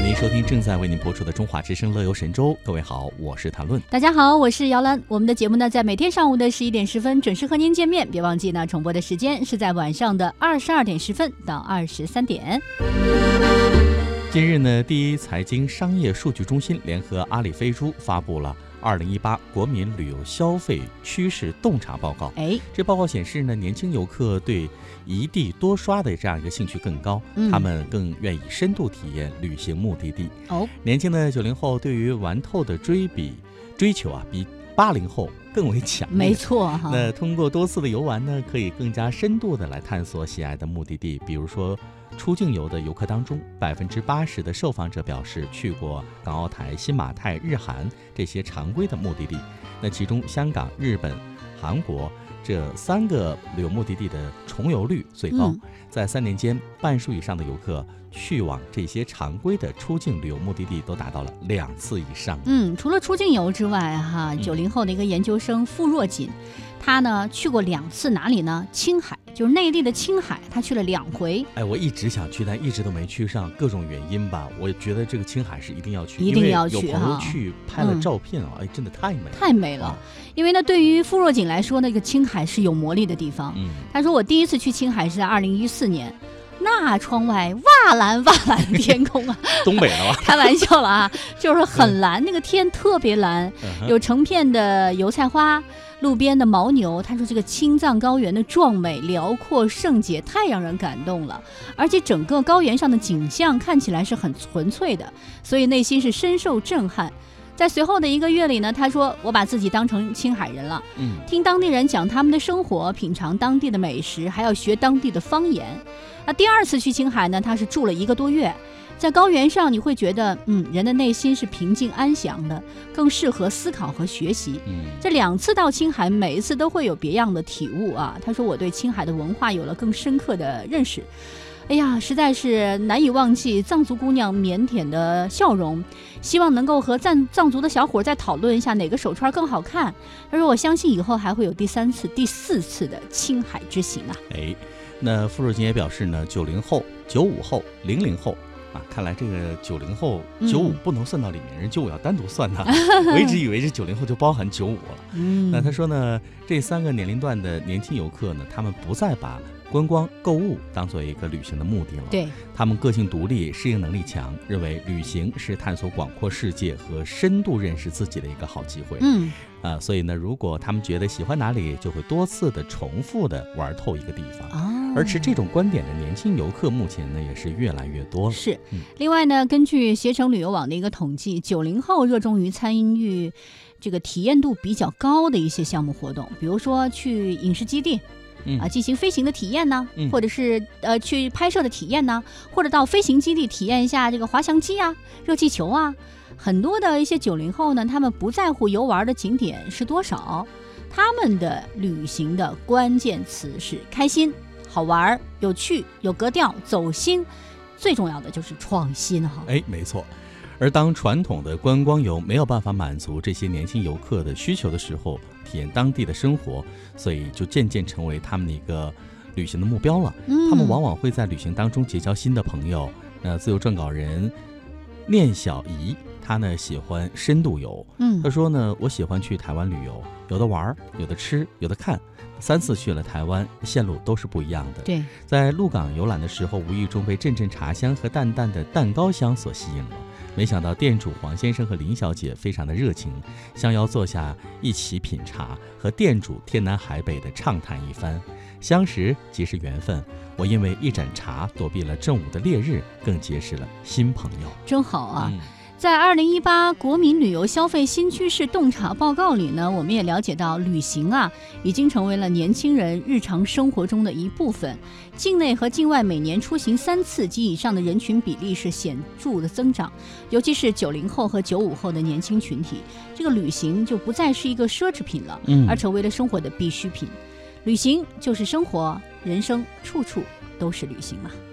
欢迎您收听正在为您播出的《中华之声·乐游神州》。各位好，我是谭论。大家好，我是姚兰。我们的节目呢，在每天上午的十一点十分准时和您见面。别忘记呢，重播的时间是在晚上的二十二点十分到二十三点。今日呢，第一财经商业数据中心联合阿里飞猪发布了。二零一八国民旅游消费趋势洞察报告。哎，这报告显示呢，年轻游客对一地多刷的这样一个兴趣更高，他们更愿意深度体验旅行目的地。哦，年轻的九零后对于玩透的追比追求啊，比八零后更为强烈。没错哈。那通过多次的游玩呢，可以更加深度的来探索喜爱的目的地，比如说。出境游的游客当中，百分之八十的受访者表示去过港澳台、新马泰、日韩这些常规的目的地。那其中，香港、日本、韩国这三个旅游目的地的重游率最高。在三年间，半数以上的游客去往这些常规的出境旅游目的地都达到了两次以上。嗯，除了出境游之外，哈，九零后的一个研究生傅若锦。他呢去过两次哪里呢？青海，就是内地的青海，他去了两回。哎，我一直想去，但一直都没去上，各种原因吧。我觉得这个青海是一定要去，一定要去有朋友去拍了照片啊，哎，真的太美，太美了。因为呢，对于傅若锦来说，那个青海是有魔力的地方。嗯，他说我第一次去青海是在二零一四年。那窗外哇蓝哇蓝的 天空啊，东北的吧？开玩笑了啊，就是很蓝，那个天特别蓝，有成片的油菜花，路边的牦牛。他说这个青藏高原的壮美、辽阔、圣洁，太让人感动了。而且整个高原上的景象看起来是很纯粹的，所以内心是深受震撼。在随后的一个月里呢，他说我把自己当成青海人了，嗯，听当地人讲他们的生活，品尝当地的美食，还要学当地的方言。那第二次去青海呢，他是住了一个多月，在高原上你会觉得，嗯，人的内心是平静安详的，更适合思考和学习。嗯，这两次到青海，每一次都会有别样的体悟啊。他说我对青海的文化有了更深刻的认识。哎呀，实在是难以忘记藏族姑娘腼腆的笑容。希望能够和藏藏族的小伙再讨论一下哪个手串更好看。他说：“我相信以后还会有第三次、第四次的青海之行啊。”哎，那傅若金也表示呢，九零后、九五后、零零后啊，看来这个九零后、九五不能算到里面，人九五要单独算的。我一直以为这九零后就包含九五了。嗯，那他说呢，这三个年龄段的年轻游客呢，他们不再把。观光购物当做一个旅行的目的了。对他们个性独立，适应能力强，认为旅行是探索广阔世界和深度认识自己的一个好机会。嗯啊，所以呢，如果他们觉得喜欢哪里，就会多次的重复的玩透一个地方。哦，而持这种观点的年轻游客，目前呢也是越来越多了。是。另外呢，根据携程旅游网的一个统计，九零后热衷于参与这个体验度比较高的一些项目活动，比如说去影视基地。啊，进行飞行的体验呢，或者是呃去拍摄的体验呢，或者到飞行基地体验一下这个滑翔机啊、热气球啊。很多的一些九零后呢，他们不在乎游玩的景点是多少，他们的旅行的关键词是开心、好玩、有趣、有格调、走心，最重要的就是创新哈。哎，没错。而当传统的观光游没有办法满足这些年轻游客的需求的时候，体验当地的生活，所以就渐渐成为他们的一个旅行的目标了。他们往往会在旅行当中结交新的朋友。那自由撰稿人念小怡，他呢喜欢深度游。嗯，他说呢，我喜欢去台湾旅游，有的玩，有的吃，有的看。三次去了台湾，线路都是不一样的。对，在鹿港游览的时候，无意中被阵阵茶香和淡淡的蛋糕香所吸引了。没想到店主黄先生和林小姐非常的热情，相邀坐下一起品茶，和店主天南海北的畅谈一番。相识即是缘分，我因为一盏茶躲避了正午的烈日，更结识了新朋友。真好啊！在二零一八国民旅游消费新趋势洞察报告里呢，我们也了解到，旅行啊已经成为了年轻人日常生活中的一部分。境内和境外每年出行三次及以上的人群比例是显著的增长，尤其是九零后和九五后的年轻群体，这个旅行就不再是一个奢侈品了，而成为了生活的必需品。旅行就是生活，人生处处都是旅行嘛。这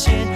线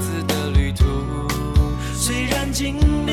自的旅途。虽然经